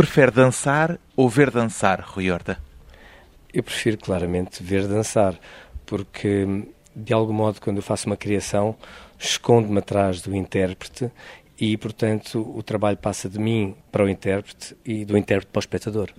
Prefere dançar ou ver dançar, Rui Horta? Eu prefiro claramente ver dançar, porque de algum modo, quando eu faço uma criação, escondo-me atrás do intérprete e, portanto, o trabalho passa de mim para o intérprete e do intérprete para o espectador.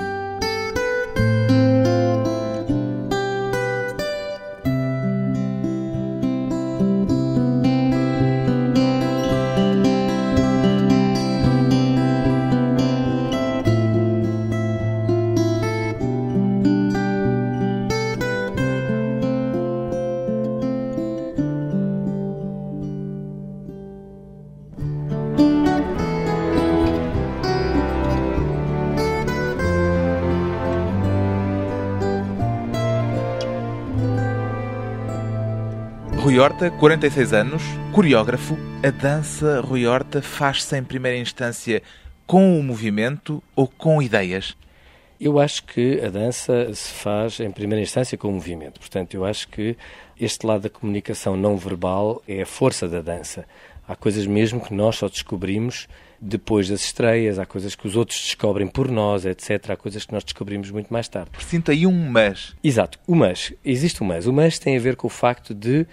Horta, 46 anos, coreógrafo. A dança, Rui Horta, faz-se em primeira instância com o movimento ou com ideias? Eu acho que a dança se faz em primeira instância com o movimento. Portanto, eu acho que este lado da comunicação não verbal é a força da dança. Há coisas mesmo que nós só descobrimos depois das estreias, há coisas que os outros descobrem por nós, etc. Há coisas que nós descobrimos muito mais tarde. Sinto aí um mas. Exato, o mas. Existe um mas. O mas tem a ver com o facto de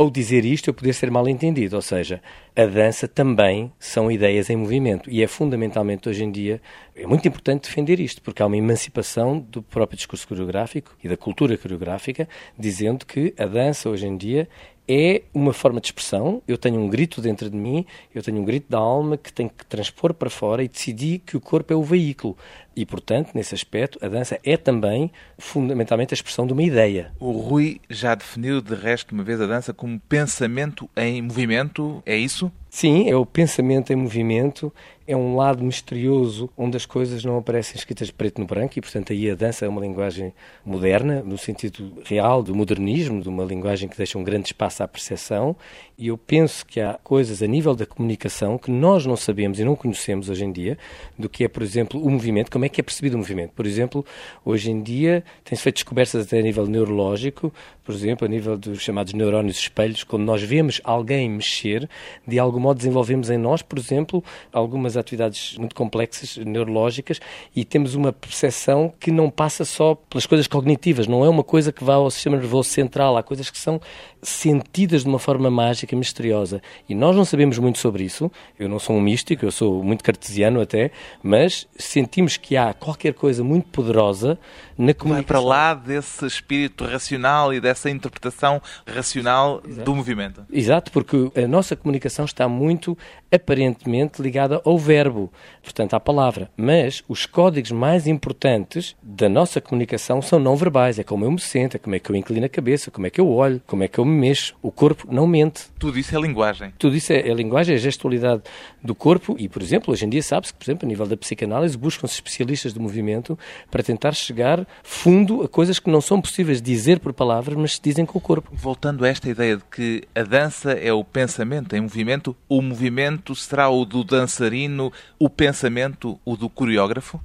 ao dizer isto, eu poder ser mal entendido. Ou seja, a dança também são ideias em movimento. E é fundamentalmente hoje em dia, é muito importante defender isto, porque há uma emancipação do próprio discurso coreográfico e da cultura coreográfica, dizendo que a dança hoje em dia é uma forma de expressão. Eu tenho um grito dentro de mim, eu tenho um grito da alma que tenho que transpor para fora e decidi que o corpo é o veículo. E, portanto, nesse aspecto, a dança é também, fundamentalmente, a expressão de uma ideia. O Rui já definiu, de resto, uma vez a dança como pensamento em movimento, é isso? Sim, é o pensamento em movimento, é um lado misterioso onde as coisas não aparecem escritas de preto no branco e, portanto, aí a dança é uma linguagem moderna, no sentido real do modernismo, de uma linguagem que deixa um grande espaço à percepção. E eu penso que há coisas a nível da comunicação que nós não sabemos e não conhecemos hoje em dia, do que é, por exemplo, o movimento, como é que é percebido o movimento. Por exemplo, hoje em dia tem-se feito descobertas até a nível neurológico, por exemplo, a nível dos chamados neurónios espelhos, quando nós vemos alguém mexer, de algum modo desenvolvemos em nós, por exemplo, algumas atividades muito complexas neurológicas e temos uma percepção que não passa só pelas coisas cognitivas, não é uma coisa que vá ao sistema nervoso central, há coisas que são sentidas de uma forma mágica, misteriosa. E nós não sabemos muito sobre isso. Eu não sou um místico, eu sou muito cartesiano até, mas sentimos que há qualquer coisa muito poderosa na comunicação. Vai para lá desse espírito racional e dessa interpretação racional Exato. do movimento. Exato, porque a nossa comunicação está muito aparentemente ligada ao verbo, portanto à palavra. Mas os códigos mais importantes da nossa comunicação são não verbais. É como eu me sinto, é como é que eu inclino a cabeça, como é que eu olho, como é que eu me mexo. O corpo não mente. Tudo isso é linguagem. Tudo isso é, é linguagem, é a gestualidade do corpo e, por exemplo, hoje em dia sabe-se que, por exemplo, a nível da psicanálise, buscam-se especialistas do movimento para tentar chegar fundo a coisas que não são possíveis dizer por palavras, mas se dizem com o corpo. Voltando a esta ideia de que a dança é o pensamento em movimento, o movimento será o do dançarino, o pensamento o do coreógrafo?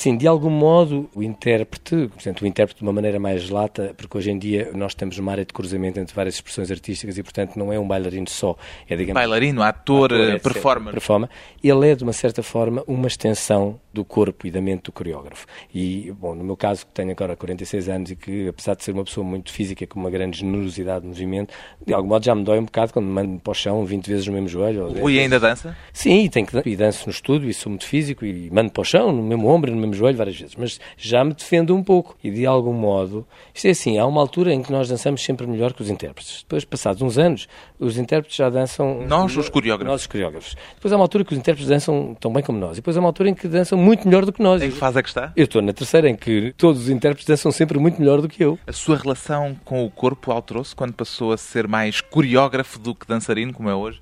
Sim, de algum modo o intérprete, portanto, o intérprete de uma maneira mais lata, porque hoje em dia nós temos uma área de cruzamento entre várias expressões artísticas e, portanto, não é um bailarino só. É, digamos, bailarino, ator, ator etc, performer. performer. Ele é, de uma certa forma, uma extensão do corpo e da mente do coreógrafo. E, bom, no meu caso, que tenho agora 46 anos e que, apesar de ser uma pessoa muito física, com uma grande generosidade de movimento, de algum modo já me dói um bocado quando me mando para o chão 20 vezes no mesmo joelho. O Rui ainda dança? Sim, tenho que, e danço no estúdio e sou muito físico e mando para o chão, no mesmo ombro e no mesmo joelho várias vezes, mas já me defendo um pouco e de algum modo, isto é assim, há uma altura em que nós dançamos sempre melhor que os intérpretes. Depois, passados uns anos, os intérpretes já dançam... Nós, os coreógrafos. Nós, os coreógrafos. Depois há uma altura que os intérpretes dançam tão bem como nós. E depois há uma altura em que dançam muito melhor do que nós. Em que fase é que está? Eu estou na terceira, em que todos os intérpretes dançam sempre muito melhor do que eu. A sua relação com o corpo alterou-se quando passou a ser mais coreógrafo do que dançarino, como é hoje?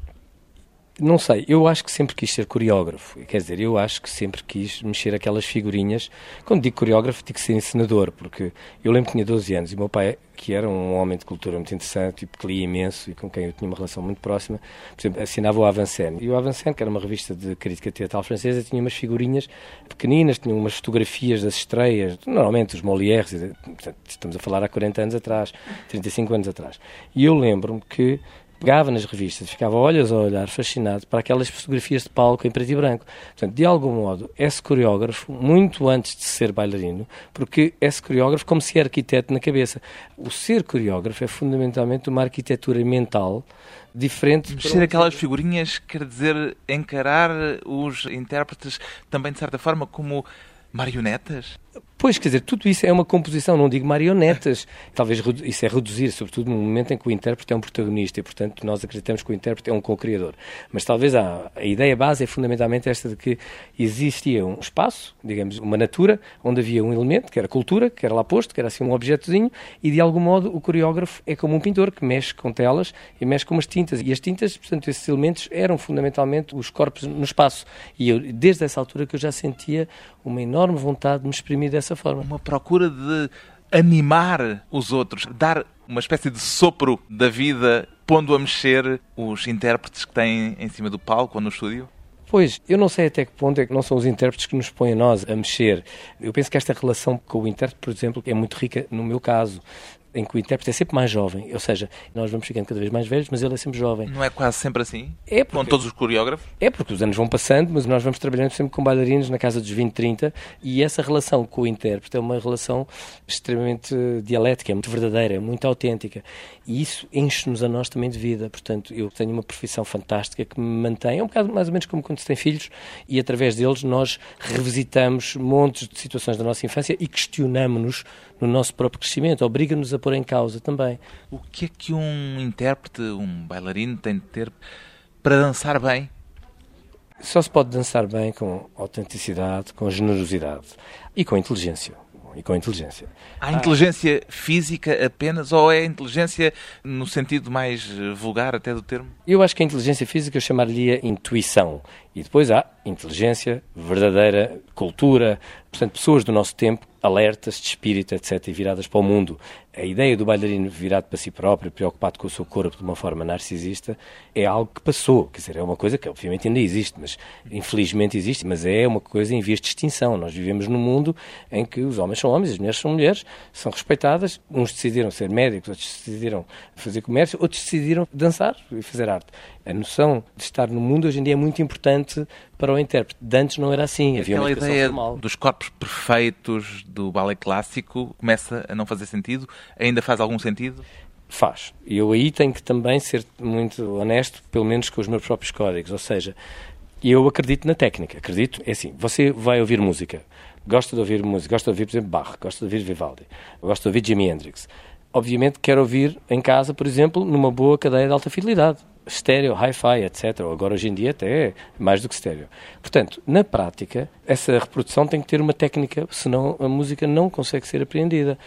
Não sei, eu acho que sempre quis ser coreógrafo. Quer dizer, eu acho que sempre quis mexer aquelas figurinhas. Quando digo coreógrafo, digo ser encenador, porque eu lembro que tinha 12 anos e meu pai, que era um homem de cultura muito interessante, tipo, que lia imenso e com quem eu tinha uma relação muito próxima, por exemplo, assinava o Avancen. E o Avancen, que era uma revista de crítica teatral francesa, tinha umas figurinhas pequeninas, tinha umas fotografias das estreias, normalmente os Molières, estamos a falar há 40 anos atrás, 35 anos atrás. E eu lembro-me que pegava nas revistas, ficava olhos a olhar, fascinado para aquelas fotografias de palco em preto e branco. Portanto, de algum modo, esse coreógrafo, muito antes de ser bailarino, porque esse coreógrafo, como se é arquiteto na cabeça. O ser coreógrafo é fundamentalmente uma arquitetura mental diferente. Mexer aquelas figurinhas quer dizer encarar os intérpretes também, de certa forma, como marionetas? Pois, quer dizer, tudo isso é uma composição, não digo marionetas. Talvez isso é reduzir, sobretudo no momento em que o intérprete é um protagonista e, portanto, nós acreditamos que o intérprete é um co-criador. Mas talvez a, a ideia base é fundamentalmente esta de que existia um espaço, digamos, uma natura, onde havia um elemento, que era cultura, que era lá posto, que era assim um objetozinho, e de algum modo o coreógrafo é como um pintor que mexe com telas e mexe com umas tintas. E as tintas, portanto, esses elementos eram fundamentalmente os corpos no espaço. E eu, desde essa altura que eu já sentia uma enorme vontade de me exprimir dessa dessa forma. Uma procura de animar os outros, dar uma espécie de sopro da vida, pondo a mexer os intérpretes que têm em cima do palco ou no estúdio? Pois, eu não sei até que ponto é que não são os intérpretes que nos põem a nós a mexer. Eu penso que esta relação com o intérprete, por exemplo, é muito rica no meu caso em que o intérprete é sempre mais jovem, ou seja, nós vamos ficando cada vez mais velhos, mas ele é sempre jovem. Não é quase sempre assim? É porque, com todos os coreógrafos? É porque os anos vão passando, mas nós vamos trabalhando sempre com bailarinos na casa dos 20, 30 e essa relação com o intérprete é uma relação extremamente dialética, é muito verdadeira, é muito autêntica e isso enche-nos a nós também de vida. Portanto, eu tenho uma profissão fantástica que me mantém, é um bocado mais ou menos como quando se tem filhos e através deles nós revisitamos montes de situações da nossa infância e questionamos-nos no nosso próprio crescimento, obriga-nos a pôr em causa também. O que é que um intérprete, um bailarino tem de ter para dançar bem? Só se pode dançar bem com autenticidade, com generosidade e com inteligência e com inteligência. Há inteligência física apenas ou é inteligência no sentido mais vulgar até do termo? Eu acho que a inteligência física eu chamaria intuição. E depois há inteligência, verdadeira cultura, portanto, pessoas do nosso tempo alertas de espírito, etc., e viradas para o mundo. A ideia do bailarino virado para si próprio, preocupado com o seu corpo de uma forma narcisista, é algo que passou. Quer dizer, é uma coisa que obviamente ainda existe, mas infelizmente existe, mas é uma coisa em vias de extinção. Nós vivemos num mundo em que os homens são homens, as mulheres são mulheres, são respeitadas. Uns decidiram ser médicos, outros decidiram fazer comércio, outros decidiram dançar e fazer arte. A noção de estar no mundo hoje em dia é muito importante para o intérprete. De antes não era assim, havia Aquela ideia formal. dos corpos perfeitos do ballet clássico começa a não fazer sentido? Ainda faz algum sentido? Faz. Eu aí tenho que também ser muito honesto, pelo menos com os meus próprios códigos. Ou seja, eu acredito na técnica. Acredito, é assim, você vai ouvir música, gosta de ouvir música, gosta de ouvir, por exemplo, Bach, gosta de ouvir Vivaldi, gosta de ouvir Jimi Hendrix. Obviamente quer ouvir em casa, por exemplo, numa boa cadeia de alta fidelidade estéreo, hi-fi, etc. Agora, hoje em dia, até é mais do que estéreo. Portanto, na prática, essa reprodução tem que ter uma técnica, senão a música não consegue ser apreendida.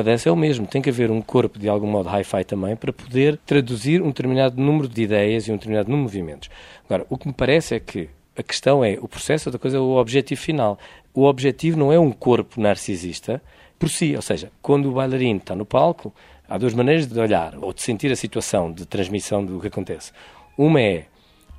Dança é o mesmo, tem que haver um corpo de algum modo hi-fi também para poder traduzir um determinado número de ideias e um determinado número de movimentos. Agora, o que me parece é que a questão é o processo da coisa, é o objetivo final. O objetivo não é um corpo narcisista por si, ou seja, quando o bailarino está no palco, Há duas maneiras de olhar ou de sentir a situação de transmissão do que acontece. Uma é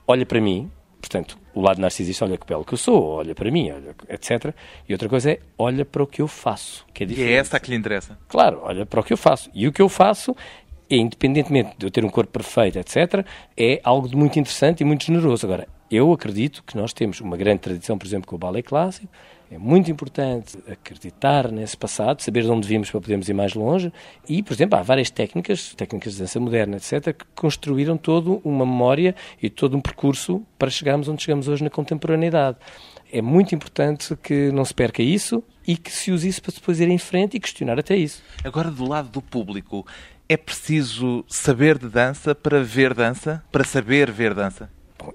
olha para mim, portanto, o lado narcisista olha que belo que eu sou, olha para mim, olha, etc. E outra coisa é olha para o que eu faço, que é diferente. E é essa que lhe interessa? Claro, olha para o que eu faço. E o que eu faço é, independentemente de eu ter um corpo perfeito, etc., é algo de muito interessante e muito generoso. Agora, eu acredito que nós temos uma grande tradição, por exemplo, com o ballet clássico, é muito importante acreditar nesse passado, saber de onde vimos para podermos ir mais longe e, por exemplo, há várias técnicas, técnicas de dança moderna, etc., que construíram toda uma memória e todo um percurso para chegarmos onde chegamos hoje na contemporaneidade. É muito importante que não se perca isso e que se use isso para depois ir em frente e questionar até isso. Agora, do lado do público, é preciso saber de dança para ver dança? Para saber ver dança?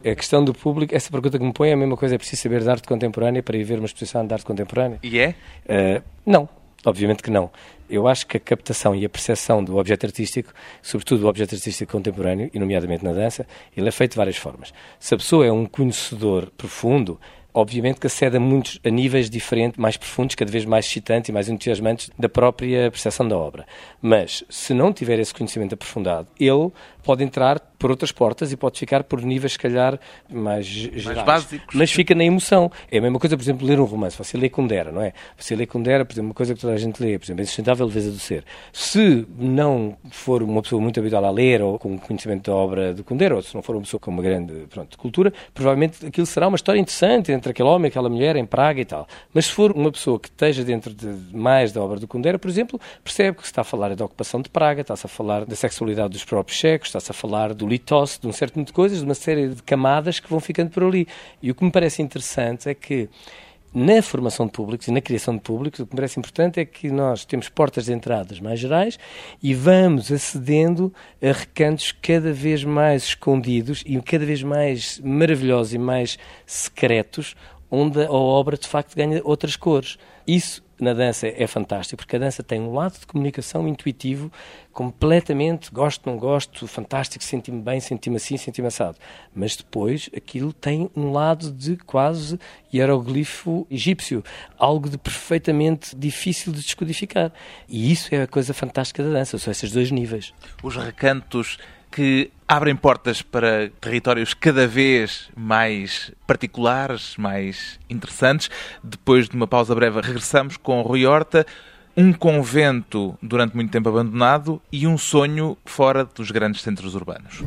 A questão do público, essa pergunta que me põe é a mesma coisa, é preciso saber de arte contemporânea para ir ver uma exposição de arte contemporânea? E é? Uh, não, obviamente que não. Eu acho que a captação e a percepção do objeto artístico, sobretudo o objeto artístico contemporâneo, e nomeadamente na dança, ele é feito de várias formas. Se a pessoa é um conhecedor profundo, obviamente que acede a muitos a níveis diferentes, mais profundos, cada vez mais excitantes e mais entusiasmantes da própria percepção da obra. Mas, se não tiver esse conhecimento aprofundado, ele pode entrar por outras portas e pode ficar por níveis, se calhar, mais, gerais. básicos. Mas fica na emoção. É a mesma coisa, por exemplo, ler um romance. Você lê Kundera, não é? Você lê Kundera, por exemplo, uma coisa que toda a gente lê, por exemplo, a insustentável leveza do ser. Se não for uma pessoa muito habitual a ler ou com conhecimento da obra de Kundera, ou se não for uma pessoa com uma grande pronto, cultura, provavelmente aquilo será uma história interessante entre aquele homem e aquela mulher em Praga e tal. Mas se for uma pessoa que esteja dentro de mais da obra de Kundera, por exemplo, percebe que se está a falar da ocupação de Praga, está-se a falar da sexualidade dos próprios checos, está-se a falar do litos, de um certo número de coisas, de uma série de camadas que vão ficando por ali. E o que me parece interessante é que na formação de públicos e na criação de públicos, o que me parece importante é que nós temos portas de entradas mais gerais e vamos acedendo a recantos cada vez mais escondidos e cada vez mais maravilhosos e mais secretos, onde a obra de facto ganha outras cores. Isso na dança é fantástico, porque a dança tem um lado de comunicação intuitivo, completamente, gosto, não gosto, fantástico, senti-me bem, senti-me assim, senti-me assado. Mas depois aquilo tem um lado de quase hieroglifo egípcio, algo de perfeitamente difícil de descodificar. E isso é a coisa fantástica da dança, são esses dois níveis. Os recantos que abrem portas para territórios cada vez mais particulares, mais interessantes. Depois de uma pausa breve, regressamos com Rui Horta. Um convento durante muito tempo abandonado e um sonho fora dos grandes centros urbanos.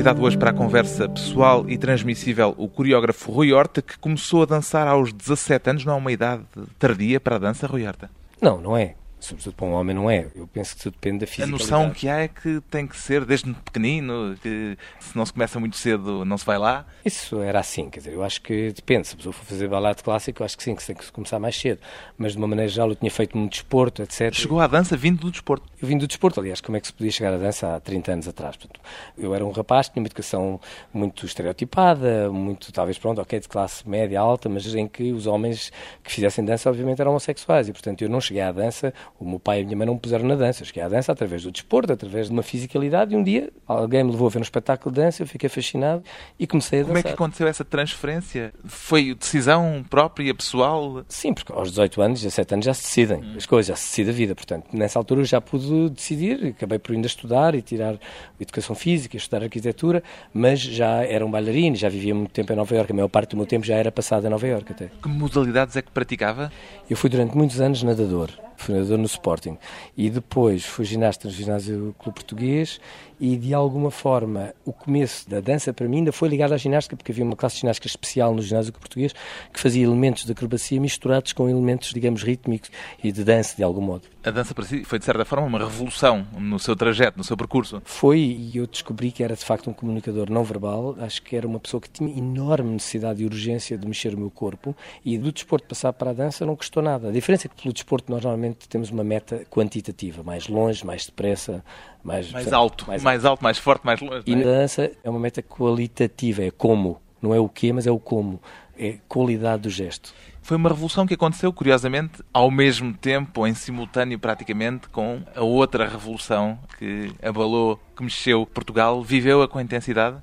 Convidado hoje para a conversa pessoal e transmissível o coreógrafo Rui Horta, que começou a dançar aos 17 anos, não é uma idade tardia para a dança, Rui Horta? Não, não é sobretudo para um homem, não é. Eu penso que tudo depende da física. A noção que há é que tem que ser desde pequenino, que se não se começa muito cedo não se vai lá. Isso era assim, quer dizer, eu acho que depende. Se a pessoa for fazer balado clássico, eu acho que sim, que tem que começar mais cedo. Mas de uma maneira geral eu tinha feito muito desporto, etc. Chegou à dança vindo do desporto? Eu vim do desporto, aliás, como é que se podia chegar à dança há 30 anos atrás? Portanto, eu era um rapaz, tinha uma educação muito estereotipada, muito, talvez, pronto, ok, de classe média, alta, mas em que os homens que fizessem dança, obviamente, eram homossexuais. E, portanto, eu não cheguei à dança, o meu pai e a minha mãe não me puseram na dança. Cheguei à dança através do desporto, através de uma fisicalidade, e um dia alguém me levou a ver um espetáculo de dança, eu fiquei fascinado e comecei a dançar. Como é que aconteceu essa transferência? Foi decisão própria, pessoal? Sim, porque aos 18 anos, 17 anos já se decidem hum. as coisas, já se decide a vida. Portanto, nessa altura eu já pude decidir, acabei por ainda estudar e tirar educação física, estudar arquitetura, mas já era um bailarino, já vivia muito tempo em Nova Iorque, a maior parte do meu tempo já era passado em Nova Iorque até. Que modalidades é que praticava? Eu fui durante muitos anos nadador fundador no Sporting. E depois fui ginasta no Ginásio Clube Português e, de alguma forma, o começo da dança para mim ainda foi ligado à ginástica, porque havia uma classe de ginástica especial no Ginásio Português que fazia elementos de acrobacia misturados com elementos, digamos, rítmicos e de dança, de algum modo. A dança para si foi, de certa forma, uma revolução no seu trajeto, no seu percurso? Foi, e eu descobri que era, de facto, um comunicador não verbal. Acho que era uma pessoa que tinha enorme necessidade e urgência de mexer o meu corpo e do desporto passar para a dança não custou nada. A diferença é que pelo desporto nós normalmente temos uma meta quantitativa, mais longe, mais depressa, mais, mais alto, mais, mais alto, mais forte, mais longe. E é? na dança é uma meta qualitativa, é como, não é o quê, mas é o como, é qualidade do gesto. Foi uma revolução que aconteceu, curiosamente, ao mesmo tempo, ou em simultâneo praticamente, com a outra revolução que abalou, que mexeu Portugal. Viveu-a com intensidade?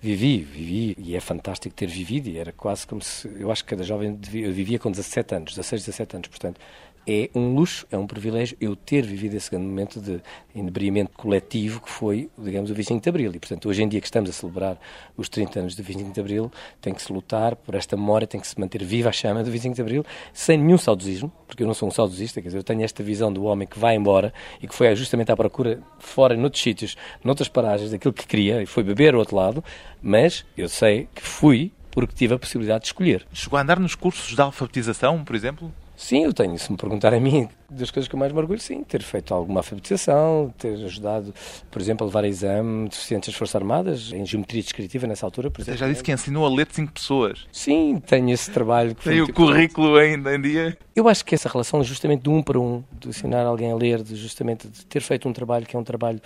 Vivi, vivi, e é fantástico ter vivido, e era quase como se, eu acho que cada jovem devia, eu vivia com 17 anos, 16, 17 anos, portanto, é um luxo, é um privilégio eu ter vivido esse grande momento de inebriamento coletivo que foi, digamos, o 25 de Abril. E, portanto, hoje em dia que estamos a celebrar os 30 anos do 25 de Abril, tem que se lutar por esta memória, tem que se manter viva a chama do 25 de Abril, sem nenhum saudosismo, porque eu não sou um saudosista, quer dizer, eu tenho esta visão do homem que vai embora e que foi justamente à procura fora, noutros sítios, noutras paragens, daquilo que queria, e foi beber ao outro lado, mas eu sei que fui porque tive a possibilidade de escolher. Chegou a andar nos cursos de alfabetização, por exemplo? Sim, eu tenho. Se me perguntar a mim, das coisas que eu mais me orgulho, sim, ter feito alguma alfabetização, ter ajudado, por exemplo, a levar a exame deficientes das Forças Armadas, em geometria descritiva nessa altura. Por Você já disse que ensinou a ler cinco pessoas. Sim, tenho esse trabalho. Que Tem o currículo ainda em dia? Eu acho que essa relação é justamente de um para um, de ensinar alguém a ler, de justamente de ter feito um trabalho que é um trabalho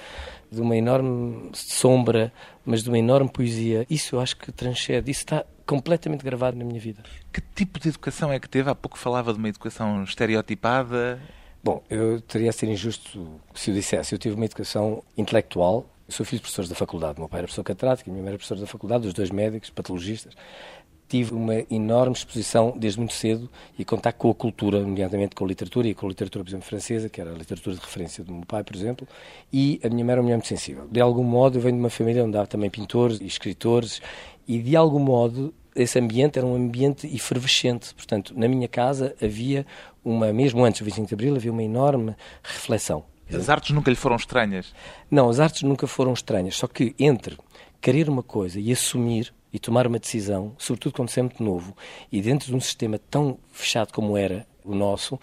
de uma enorme sombra, mas de uma enorme poesia, isso eu acho que transcende, isso está completamente gravado na minha vida. Que tipo de educação é que teve? Há pouco falava de uma educação estereotipada. Bom, eu teria a ser injusto se eu dissesse. Eu tive uma educação intelectual. Eu sou filho de professores da faculdade. O meu pai era professor catedrático, a minha mãe era professora da faculdade, os dois médicos, patologistas. Tive uma enorme exposição desde muito cedo e contato com a cultura, nomeadamente com a literatura e com a literatura, por exemplo, francesa, que era a literatura de referência do meu pai, por exemplo. E a minha mãe era uma mulher muito sensível. De algum modo, eu venho de uma família onde há também pintores e escritores e de algum modo esse ambiente era um ambiente efervescente. Portanto, na minha casa havia uma, mesmo antes do 25 de Abril, havia uma enorme reflexão. As artes nunca lhe foram estranhas? Não, as artes nunca foram estranhas. Só que entre querer uma coisa e assumir e tomar uma decisão, sobretudo quando se é muito novo, e dentro de um sistema tão fechado como era o nosso,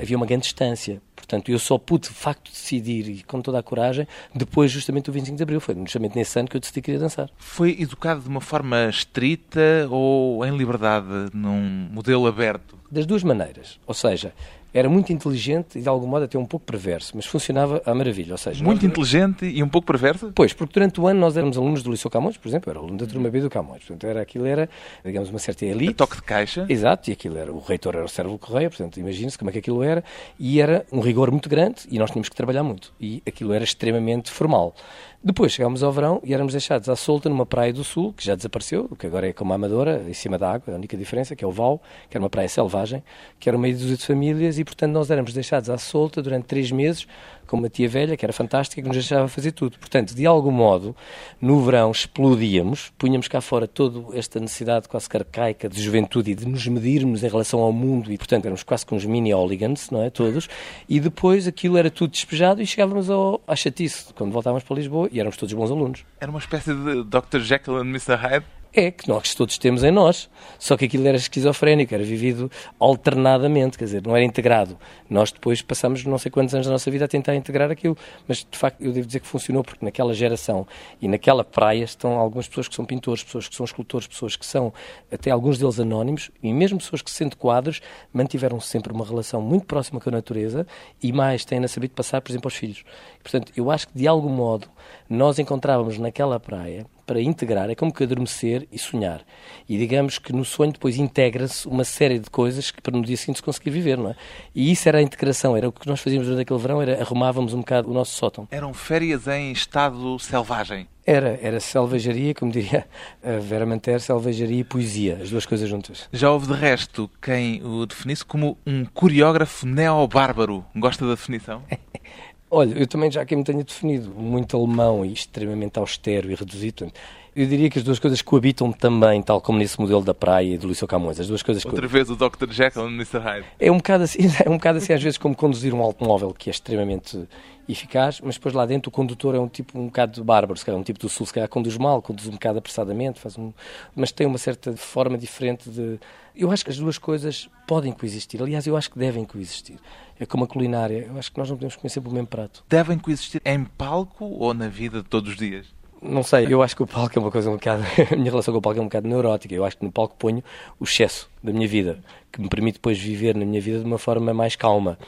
havia uma grande distância. Portanto, eu só pude, de facto, decidir, e com toda a coragem, depois justamente do 25 de Abril. Foi justamente nesse ano que eu decidi que queria dançar. Foi educado de uma forma estrita ou em liberdade, num modelo aberto? Das duas maneiras. Ou seja, era muito inteligente e de algum modo até um pouco perverso, mas funcionava à maravilha. Ou seja, muito nós... inteligente e um pouco perverso? Pois, porque durante o ano nós éramos alunos do Liceu Camões, por exemplo, era aluno da turma B do Camões. Portanto, era, aquilo era, digamos, uma certa elite. A toque de caixa. Exato, e aquilo era, o reitor era o Sérvulo Correia, portanto, imagine-se como é que aquilo era, e era um rigor muito grande e nós tínhamos que trabalhar muito. E aquilo era extremamente formal. Depois chegámos ao verão e éramos deixados à solta numa praia do sul, que já desapareceu, que agora é como a Amadora, em cima da água, a única diferença, que é o Val, que era uma praia selvagem, que era uma meio de famílias e, portanto, nós éramos deixados à solta durante três meses com uma tia velha, que era fantástica, que nos deixava fazer tudo. Portanto, de algum modo, no verão explodíamos, punhamos cá fora toda esta necessidade quase arcaica de juventude e de nos medirmos em relação ao mundo e, portanto, éramos quase com uns mini-hooligans, não é? Todos. E depois aquilo era tudo despejado e chegávamos ao, à chatice, quando voltávamos para Lisboa e éramos todos bons alunos. Era uma espécie de Dr. Jekyll and Mr. Hyde? É, que nós todos temos em nós. Só que aquilo era esquizofrénico, era vivido alternadamente, quer dizer, não era integrado. Nós depois passamos não sei quantos anos da nossa vida a tentar integrar aquilo. Mas, de facto, eu devo dizer que funcionou, porque naquela geração e naquela praia estão algumas pessoas que são pintores, pessoas que são escultores, pessoas que são, até alguns deles, anónimos, e mesmo pessoas que, sendo quadros, mantiveram sempre uma relação muito próxima com a natureza e mais têm-na sabido passar, por exemplo, aos filhos. Portanto, eu acho que, de algum modo, nós encontrávamos naquela praia para integrar, é como que adormecer e sonhar. E digamos que no sonho depois integra-se uma série de coisas que para no dia seguinte se conseguir viver, não é? E isso era a integração, era o que nós fazíamos durante aquele verão, era arrumávamos um bocado o nosso sótão. Eram férias em estado selvagem? Era, era selvageria, como diria a Vera Manter, selvageria e poesia, as duas coisas juntas. Já houve de resto quem o definisse como um coreógrafo neobárbaro. Gosta da definição? Olha, eu também já aqui me tenho definido muito alemão e extremamente austero e reduzido. Eu diria que as duas coisas coabitam também, tal como nesse modelo da praia e do Liceu Camões. As duas coisas Outra vez o Dr. Jekyll e Mr. Hyde. É um bocado assim, é um bocado assim às vezes como conduzir um automóvel que é extremamente eficaz, mas depois lá dentro o condutor é um tipo um bocado bárbaro, se calhar um tipo do sul, se calhar conduz mal, conduz um bocado apressadamente, faz um... mas tem uma certa forma diferente de... Eu acho que as duas coisas podem coexistir. Aliás, eu acho que devem coexistir. É como a culinária. Eu acho que nós não podemos comer sempre o mesmo prato. Devem coexistir em palco ou na vida de todos os dias? Não sei, eu acho que o palco é uma coisa um bocado. a minha relação com o palco é um bocado neurótica. Eu acho que no palco ponho o excesso da minha vida, que me permite depois viver na minha vida de uma forma mais calma.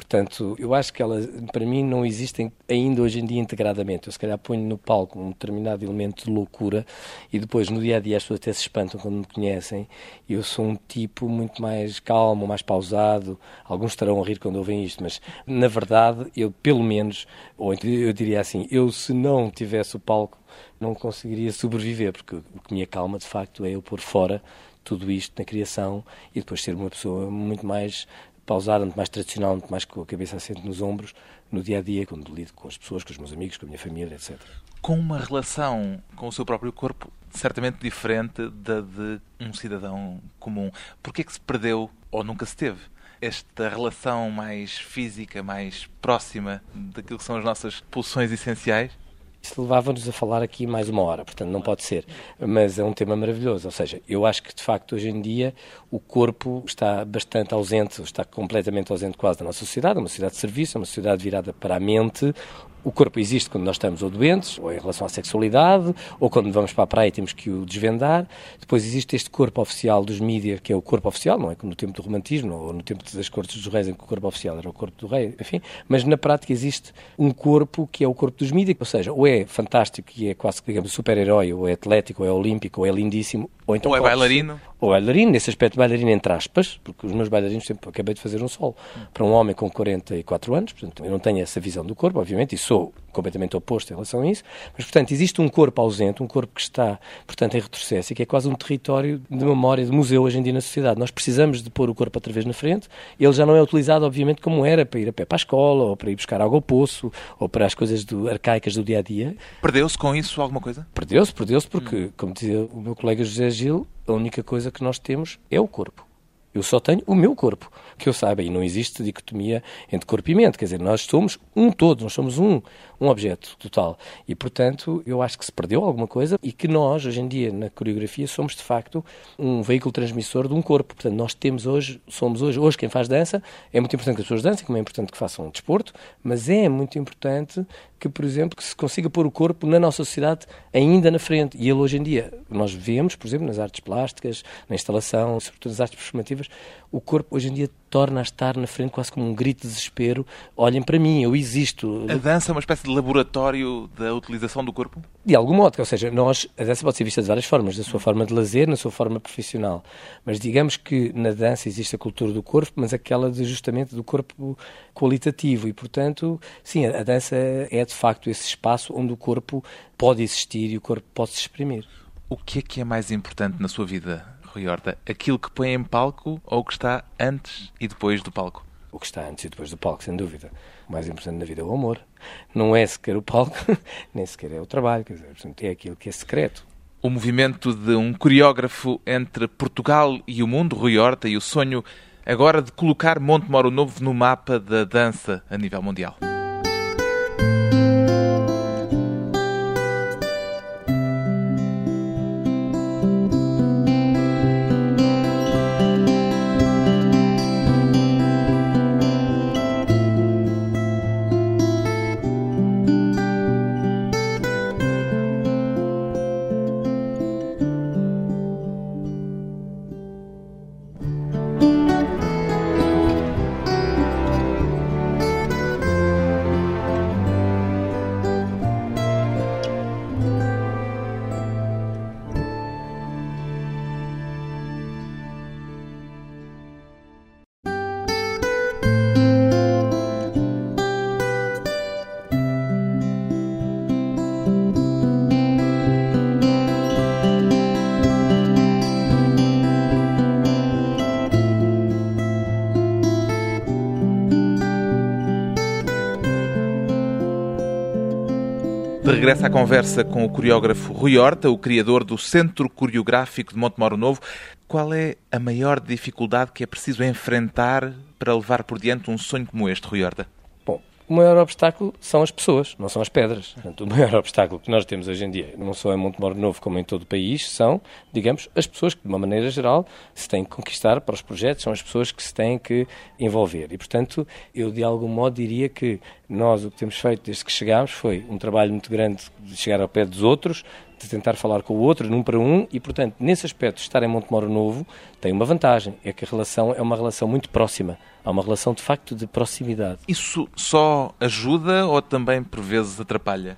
Portanto, eu acho que elas, para mim, não existem ainda hoje em dia integradamente. Eu, se calhar, ponho no palco um determinado elemento de loucura e depois, no dia a dia, as pessoas até se espantam quando me conhecem. Eu sou um tipo muito mais calmo, mais pausado. Alguns estarão a rir quando ouvem isto, mas, na verdade, eu, pelo menos, ou então eu diria assim, eu, se não tivesse o palco, não conseguiria sobreviver, porque o que me acalma, de facto, é eu pôr fora tudo isto na criação e depois ser uma pessoa muito mais pausada, muito mais tradicional, muito mais com a cabeça assente nos ombros, no dia a dia, quando lido com as pessoas, com os meus amigos, com a minha família, etc. Com uma relação com o seu próprio corpo certamente diferente da de um cidadão comum. Porquê é que se perdeu ou nunca se teve? esta relação mais física, mais próxima daquilo que são as nossas pulsões essenciais? Isso levava-nos a falar aqui mais uma hora, portanto não pode ser. Mas é um tema maravilhoso. Ou seja, eu acho que de facto hoje em dia o corpo está bastante ausente, está completamente ausente quase da nossa sociedade, é uma sociedade de serviço, é uma sociedade virada para a mente, o corpo existe quando nós estamos ou doentes, ou em relação à sexualidade, ou quando vamos para a praia e temos que o desvendar. Depois existe este corpo oficial dos mídias, que é o corpo oficial, não é como no tempo do romantismo, ou no tempo das cortes dos reis, em que o corpo oficial era o corpo do rei, enfim. Mas na prática existe um corpo que é o corpo dos mídias, ou seja, ou é fantástico e é quase, digamos, super-herói, ou é atlético, ou é olímpico, ou é lindíssimo, ou então... Ou é bailarino. Ou bailarino, nesse aspecto bailarino entre aspas, porque os meus bailarinos sempre acabei de fazer um solo. Para um homem com 44 anos, portanto, eu não tenho essa visão do corpo, obviamente, e sou completamente oposto em relação a isso, mas, portanto, existe um corpo ausente, um corpo que está, portanto, em retrocesso e que é quase um território de memória, de museu hoje em dia na sociedade. Nós precisamos de pôr o corpo outra vez na frente, ele já não é utilizado, obviamente, como era para ir a pé para a escola, ou para ir buscar água ao poço, ou para as coisas do, arcaicas do dia-a-dia. Perdeu-se com isso alguma coisa? Perdeu-se, perdeu-se porque, hum. como dizia o meu colega José Gil, a única coisa que nós temos é o corpo. Eu só tenho o meu corpo, que eu saiba, e não existe dicotomia entre corpo e mente. Quer dizer, nós somos um todo, nós somos um, um objeto total. E, portanto, eu acho que se perdeu alguma coisa e que nós, hoje em dia, na coreografia, somos de facto um veículo transmissor de um corpo. Portanto, nós temos hoje, somos hoje, hoje quem faz dança, é muito importante que as pessoas dancem, como é importante que façam um desporto, mas é muito importante que, por exemplo, que se consiga pôr o corpo na nossa sociedade ainda na frente. E ele hoje em dia, nós vemos, por exemplo, nas artes plásticas, na instalação, sobretudo nas artes performativas, o corpo hoje em dia torna a estar na frente quase como um grito de desespero. Olhem para mim, eu existo. A dança é uma espécie de laboratório da utilização do corpo? De algum modo, ou seja, nós, a dança pode ser vista de várias formas, da sua forma de lazer, na sua forma profissional. Mas digamos que na dança existe a cultura do corpo, mas aquela de, justamente do corpo qualitativo. E, portanto, sim, a dança é de facto esse espaço onde o corpo pode existir e o corpo pode se exprimir. O que é que é mais importante na sua vida, Rui Horta? Aquilo que põe em palco ou o que está antes e depois do palco? O que está antes e depois do palco, sem dúvida. O mais importante na vida é o amor. Não é sequer o palco, nem sequer é o trabalho, quer dizer, é aquilo que é secreto. O movimento de um coreógrafo entre Portugal e o mundo, Rui Horta, e o sonho agora de colocar Monte Moro Novo no mapa da dança a nível mundial. De regresso à conversa com o coreógrafo Rui Horta, o criador do Centro Coreográfico de Montemoro Novo. Qual é a maior dificuldade que é preciso enfrentar para levar por diante um sonho como este, Rui Horta? O maior obstáculo são as pessoas, não são as pedras. Portanto, o maior obstáculo que nós temos hoje em dia, não só em Montemor Novo como em todo o país, são, digamos, as pessoas que, de uma maneira geral, se têm que conquistar para os projetos, são as pessoas que se têm que envolver. E, portanto, eu de algum modo diria que nós o que temos feito desde que chegámos foi um trabalho muito grande de chegar ao pé dos outros, de tentar falar com o outro, num para um, e, portanto, nesse aspecto, estar em Montemoro Novo tem uma vantagem, é que a relação é uma relação muito próxima. Há uma relação, de facto, de proximidade. Isso só ajuda ou também, por vezes, atrapalha?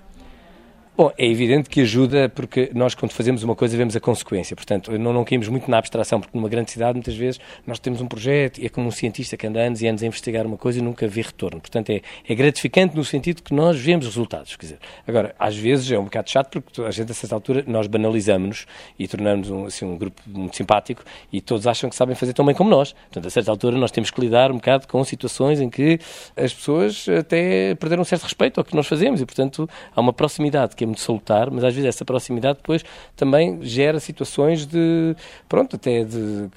Bom, é evidente que ajuda porque nós, quando fazemos uma coisa, vemos a consequência. Portanto, não, não caímos muito na abstração, porque numa grande cidade, muitas vezes, nós temos um projeto e é como um cientista que anda anos e anos a investigar uma coisa e nunca vê retorno. Portanto, é, é gratificante no sentido que nós vemos resultados. Quer dizer, agora, às vezes é um bocado chato porque a gente, a certa altura, nós banalizamos-nos e tornamos um, assim, um grupo muito simpático e todos acham que sabem fazer tão bem como nós. Portanto, a certa altura, nós temos que lidar um bocado com situações em que as pessoas até perderam um certo respeito ao que nós fazemos e, portanto, há uma proximidade que é muito salutar, mas às vezes essa proximidade depois também gera situações de, pronto, até de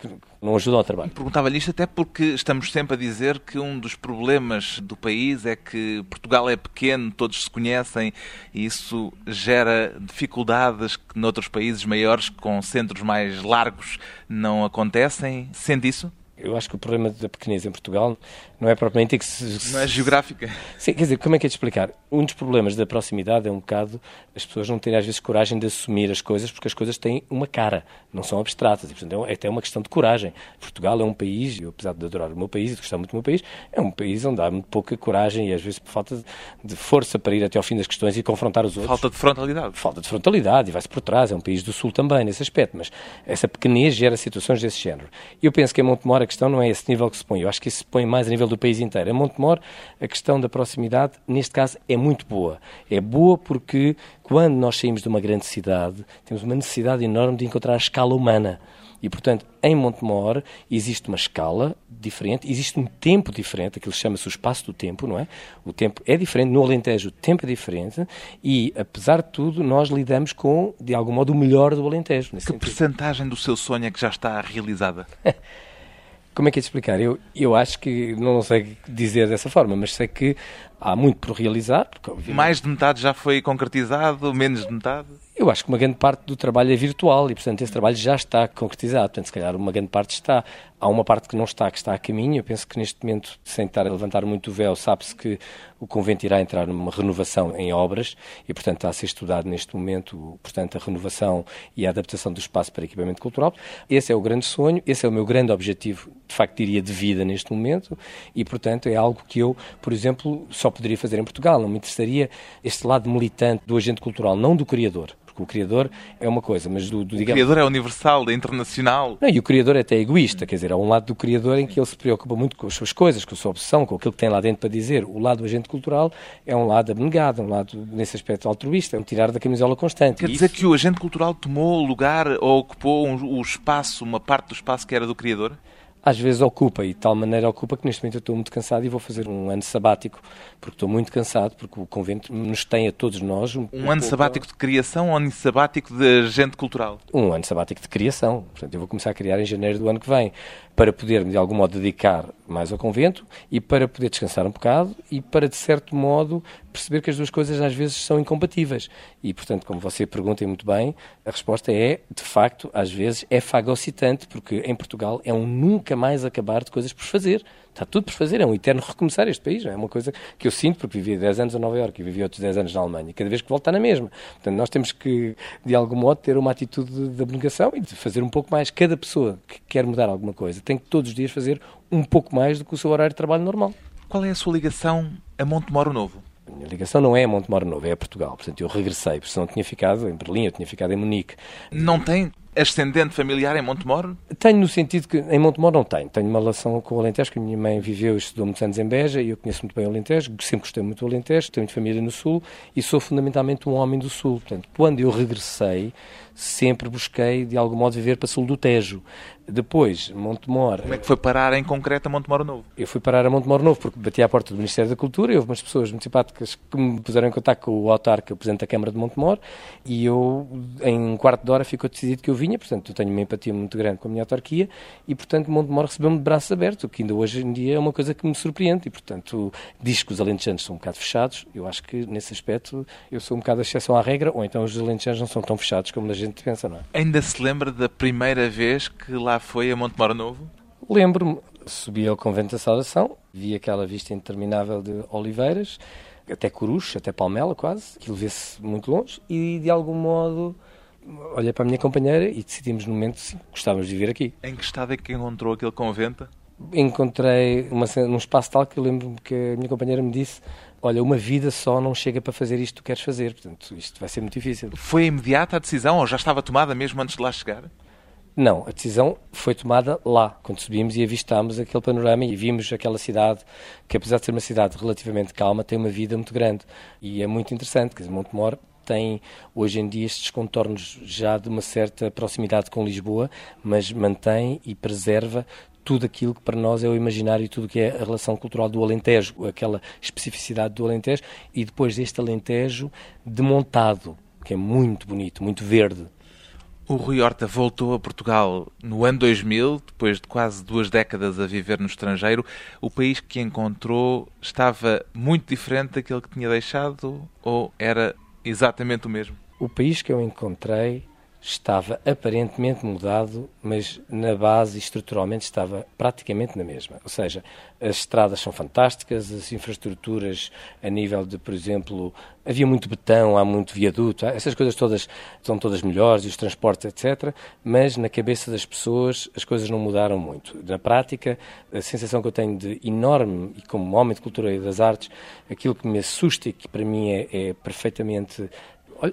não ajudam ao trabalho. Perguntava-lhe isto até porque estamos sempre a dizer que um dos problemas do país é que Portugal é pequeno, todos se conhecem e isso gera dificuldades que noutros países maiores, com centros mais largos, não acontecem. Sente isso? Eu acho que o problema da pequenez em Portugal não é propriamente que se... Não é geográfica. Sim, quer dizer, como é que é de explicar? Um dos problemas da proximidade é um bocado as pessoas não terem às vezes coragem de assumir as coisas porque as coisas têm uma cara, não são abstratas. E, portanto, é, é até uma questão de coragem. Portugal é um país, eu apesar de adorar o meu país e de gostar muito do meu país, é um país onde há muito pouca coragem e às vezes por falta de força para ir até ao fim das questões e confrontar os outros. Falta de frontalidade. Falta de frontalidade e vai-se por trás. É um país do Sul também, nesse aspecto. Mas essa pequenez gera situações desse género. Eu penso que em Montemor a questão não é esse nível que se põe. Eu acho que isso se põe mais a nível do país inteiro. Em Montemor, a questão da proximidade, neste caso, é muito boa. É boa porque quando nós saímos de uma grande cidade, temos uma necessidade enorme de encontrar a escala humana. E, portanto, em Montemor existe uma escala diferente, existe um tempo diferente, aquilo chama-se o espaço do tempo, não é? O tempo é diferente, no Alentejo o tempo é diferente e, apesar de tudo, nós lidamos com, de algum modo, o melhor do Alentejo. Que percentagem do seu sonho é que já está realizada? Como é que é de explicar? Eu, eu acho que, não sei dizer dessa forma, mas sei que há muito por realizar. Porque, Mais de metade já foi concretizado, menos de metade? Eu acho que uma grande parte do trabalho é virtual e, portanto, esse trabalho já está concretizado. Portanto, se calhar uma grande parte está. Há uma parte que não está, que está a caminho. Eu penso que neste momento, sem estar a levantar muito o véu, sabe-se que o convento irá entrar numa renovação em obras e, portanto, está a ser estudado neste momento, portanto, a renovação e a adaptação do espaço para equipamento cultural. Esse é o grande sonho, esse é o meu grande objetivo, de facto, diria, de vida neste momento e, portanto, é algo que eu, por exemplo, só poderia fazer em Portugal. Não me interessaria este lado militante do agente cultural, não do criador porque o criador é uma coisa, mas do, do digamos... O criador é universal, é internacional. Não, e o criador é até egoísta, quer dizer, há um lado do criador em que ele se preocupa muito com as suas coisas, com a sua obsessão, com aquilo que tem lá dentro para dizer. O lado do agente cultural é um lado abnegado, um lado, nesse aspecto, altruísta, é um tirar da camisola constante. Quer dizer que o agente cultural tomou o lugar ou ocupou o espaço, uma parte do espaço que era do criador? Às vezes ocupa, e de tal maneira ocupa que neste momento eu estou muito cansado e vou fazer um ano sabático, porque estou muito cansado, porque o convento nos tem a todos nós. Um, um ano sabático de criação ou um ano sabático de agente cultural? Um ano sabático de criação. Portanto, eu vou começar a criar em janeiro do ano que vem, para poder, de algum modo, dedicar mais ao convento e para poder descansar um bocado e para, de certo modo, perceber que as duas coisas às vezes são incompatíveis. E, portanto, como você pergunta muito bem, a resposta é, de facto, às vezes é fagocitante, porque em Portugal é um nunca mais acabar de coisas por fazer. Está tudo por fazer, é um eterno recomeçar este país. É uma coisa que eu sinto, porque vivi 10 anos em Nova Iorque e vivi outros 10 anos na Alemanha. Cada vez que volto está na mesma. Portanto, nós temos que, de algum modo, ter uma atitude de abnegação e de fazer um pouco mais. Cada pessoa que quer mudar alguma coisa tem que todos os dias fazer um pouco mais do que o seu horário de trabalho normal. Qual é a sua ligação a Montemoro Novo? A minha ligação não é a Montemoro Novo, é a Portugal. Portanto, eu regressei, porque senão tinha ficado em Berlim, eu tinha ficado em Munique. Não tem ascendente familiar em Montemor? Tenho no sentido que em Montemor não tenho. Tenho uma relação com o Alentejo, que a minha mãe viveu e estudou muitos anos em Beja e eu conheço muito bem o Alentejo, sempre gostei muito do Alentejo, tenho família no Sul e sou fundamentalmente um homem do Sul. Portanto, quando eu regressei, sempre busquei, de algum modo, viver para Sul do Tejo. Depois, Montemor. Como é que foi parar em concreto a Montemor Novo? Eu fui parar a Montemor Novo porque bati à porta do Ministério da Cultura e houve umas pessoas muito simpáticas que me puseram em contato com o autarca, o Presidente da Câmara de Montemor, e eu, em um quarto de hora, ficou decidido que eu vinha, portanto, eu tenho uma empatia muito grande com a minha autarquia e, portanto, Montemor recebeu-me de braços abertos, o que ainda hoje em dia é uma coisa que me surpreende e, portanto, diz que os alentejanos são um bocado fechados. Eu acho que, nesse aspecto, eu sou um bocado a exceção à regra, ou então os alentejanos não são tão fechados como a gente pensa, não é? Ainda se lembra da primeira vez que lá foi a Montemor Novo? Lembro-me. Subi ao Convento da Saudação, vi aquela vista interminável de oliveiras, até Coruche, até Palmela quase, que vê-se muito longe, e de algum modo olhei para a minha companheira e decidimos no momento sim, gostávamos de vir aqui. Em que estado é que encontrou aquele convento? Encontrei uma, num espaço tal que eu lembro que a minha companheira me disse olha, uma vida só não chega para fazer isto que tu queres fazer, portanto, isto vai ser muito difícil. Foi imediata a decisão ou já estava tomada mesmo antes de lá chegar? Não, a decisão foi tomada lá, quando subimos e avistámos aquele panorama e vimos aquela cidade, que apesar de ser uma cidade relativamente calma, tem uma vida muito grande. E é muito interessante, quer dizer, Montemor tem hoje em dia estes contornos já de uma certa proximidade com Lisboa, mas mantém e preserva tudo aquilo que para nós é o imaginário e tudo que é a relação cultural do Alentejo, aquela especificidade do Alentejo, e depois deste Alentejo demontado, que é muito bonito, muito verde. O Rui Horta voltou a Portugal no ano 2000, depois de quase duas décadas a viver no estrangeiro. O país que encontrou estava muito diferente daquele que tinha deixado ou era exatamente o mesmo? O país que eu encontrei estava aparentemente mudado, mas na base estruturalmente estava praticamente na mesma. Ou seja, as estradas são fantásticas, as infraestruturas a nível de, por exemplo, havia muito betão, há muito viaduto, essas coisas todas são todas melhores, e os transportes, etc. Mas na cabeça das pessoas as coisas não mudaram muito. Na prática, a sensação que eu tenho de enorme, e como homem de cultura e das artes, aquilo que me assusta e que para mim é, é perfeitamente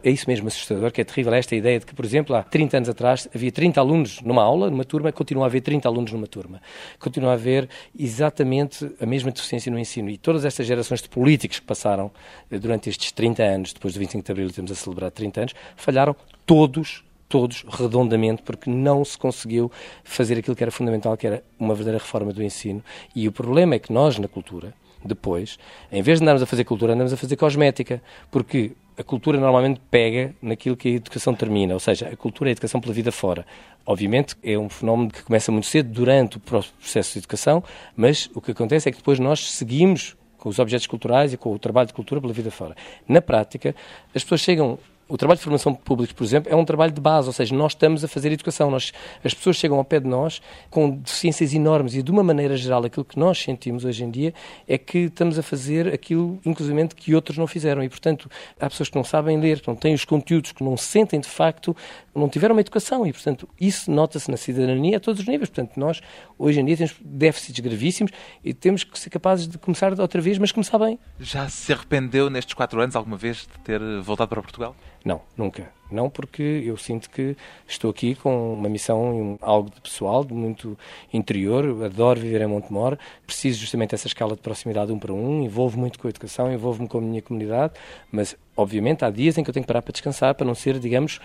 é isso mesmo assustador, que é terrível esta ideia de que, por exemplo, há 30 anos atrás havia 30 alunos numa aula, numa turma, continua a haver 30 alunos numa turma. Continua a haver exatamente a mesma deficiência no ensino. E todas estas gerações de políticos que passaram eh, durante estes 30 anos, depois do 25 de Abril, estamos a celebrar 30 anos, falharam todos todos redondamente, porque não se conseguiu fazer aquilo que era fundamental, que era uma verdadeira reforma do ensino. E o problema é que nós, na cultura, depois, em vez de andarmos a fazer cultura, andamos a fazer cosmética, porque a cultura normalmente pega naquilo que a educação termina, ou seja, a cultura é a educação pela vida fora. Obviamente é um fenómeno que começa muito cedo durante o processo de educação, mas o que acontece é que depois nós seguimos com os objetos culturais e com o trabalho de cultura pela vida fora. Na prática, as pessoas chegam o trabalho de formação pública, por exemplo, é um trabalho de base, ou seja, nós estamos a fazer educação. Nós, as pessoas chegam ao pé de nós com deficiências enormes e, de uma maneira geral, aquilo que nós sentimos hoje em dia é que estamos a fazer aquilo, inclusive, que outros não fizeram. E, portanto, há pessoas que não sabem ler, que não têm os conteúdos, que não sentem, de facto, não tiveram uma educação. E, portanto, isso nota-se na cidadania a todos os níveis. Portanto, nós, hoje em dia, temos déficits gravíssimos e temos que ser capazes de começar outra vez, mas começar bem. Já se arrependeu nestes quatro anos alguma vez de ter voltado para Portugal? Não, nunca. Não porque eu sinto que estou aqui com uma missão, algo de pessoal, de muito interior, adoro viver em Montemor, preciso justamente dessa escala de proximidade um para um, envolvo muito com a educação, envolvo-me com a minha comunidade, mas obviamente há dias em que eu tenho que parar para descansar, para não ser, digamos,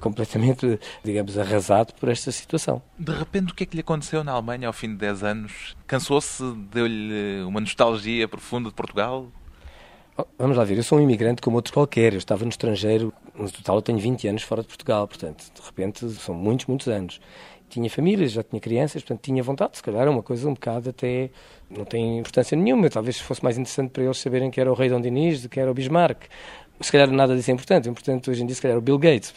completamente, digamos, arrasado por esta situação. De repente, o que é que lhe aconteceu na Alemanha ao fim de 10 anos? Cansou-se? Deu-lhe uma nostalgia profunda de Portugal? Oh, vamos lá ver, eu sou um imigrante como outro qualquer, eu estava no estrangeiro, no total eu tenho 20 anos fora de Portugal, portanto, de repente são muitos, muitos anos. Tinha família, já tinha crianças, portanto tinha vontade, se calhar uma coisa um bocado até, não tem importância nenhuma, talvez fosse mais interessante para eles saberem que era o rei Dom Dinis, que era o Bismarck, se calhar nada disso é importante, o importante hoje em dia se calhar é o Bill Gates,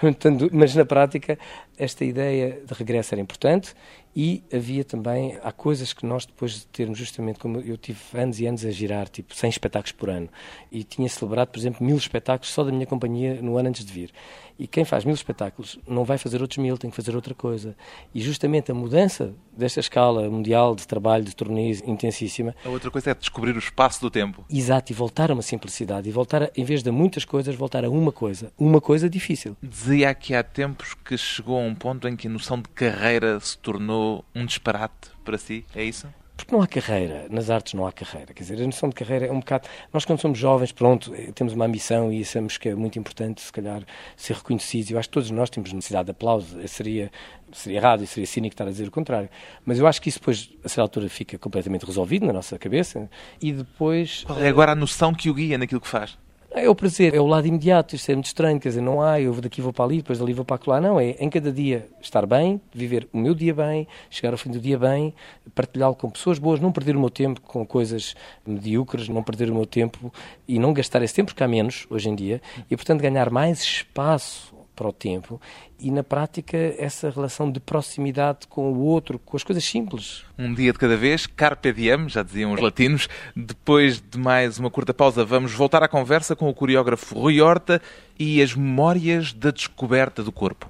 mas na prática esta ideia de regresso era importante e havia também, há coisas que nós depois de termos justamente, como eu tive anos e anos a girar, tipo 100 espetáculos por ano, e tinha celebrado, por exemplo, mil espetáculos só da minha companhia no ano antes de vir. E quem faz mil espetáculos não vai fazer outros mil, tem que fazer outra coisa. E justamente a mudança desta escala mundial de trabalho, de turnês intensíssima... A outra coisa é descobrir o espaço do tempo. Exato, e voltar a uma simplicidade, e voltar, a, em vez de muitas coisas, voltar a uma coisa. Uma coisa difícil. Dizia aqui há tempos que chegou a um ponto em que a noção de carreira se tornou um disparate para si, é isso? Porque não há carreira, nas artes não há carreira. Quer dizer, a noção de carreira é um bocado. Nós, quando somos jovens, pronto, temos uma ambição e achamos que é muito importante, se calhar, ser reconhecidos. Eu acho que todos nós temos necessidade de aplauso. Seria, seria errado e seria cínico estar a dizer o contrário. Mas eu acho que isso depois, a certa altura, fica completamente resolvido na nossa cabeça e depois. Qual é agora a noção que o guia naquilo que faz? É o prazer, é o lado imediato, isto é muito estranho, quer dizer, não há, eu daqui vou para ali, depois dali vou para lá, não, é em cada dia estar bem, viver o meu dia bem, chegar ao fim do dia bem, partilhá-lo com pessoas boas, não perder o meu tempo com coisas medíocres, não perder o meu tempo e não gastar esse tempo, porque há menos hoje em dia, e portanto ganhar mais espaço para o tempo e, na prática, essa relação de proximidade com o outro, com as coisas simples. Um dia de cada vez, carpe diem, já diziam os latinos. Depois de mais uma curta pausa, vamos voltar à conversa com o coreógrafo Rui Horta e as memórias da descoberta do corpo.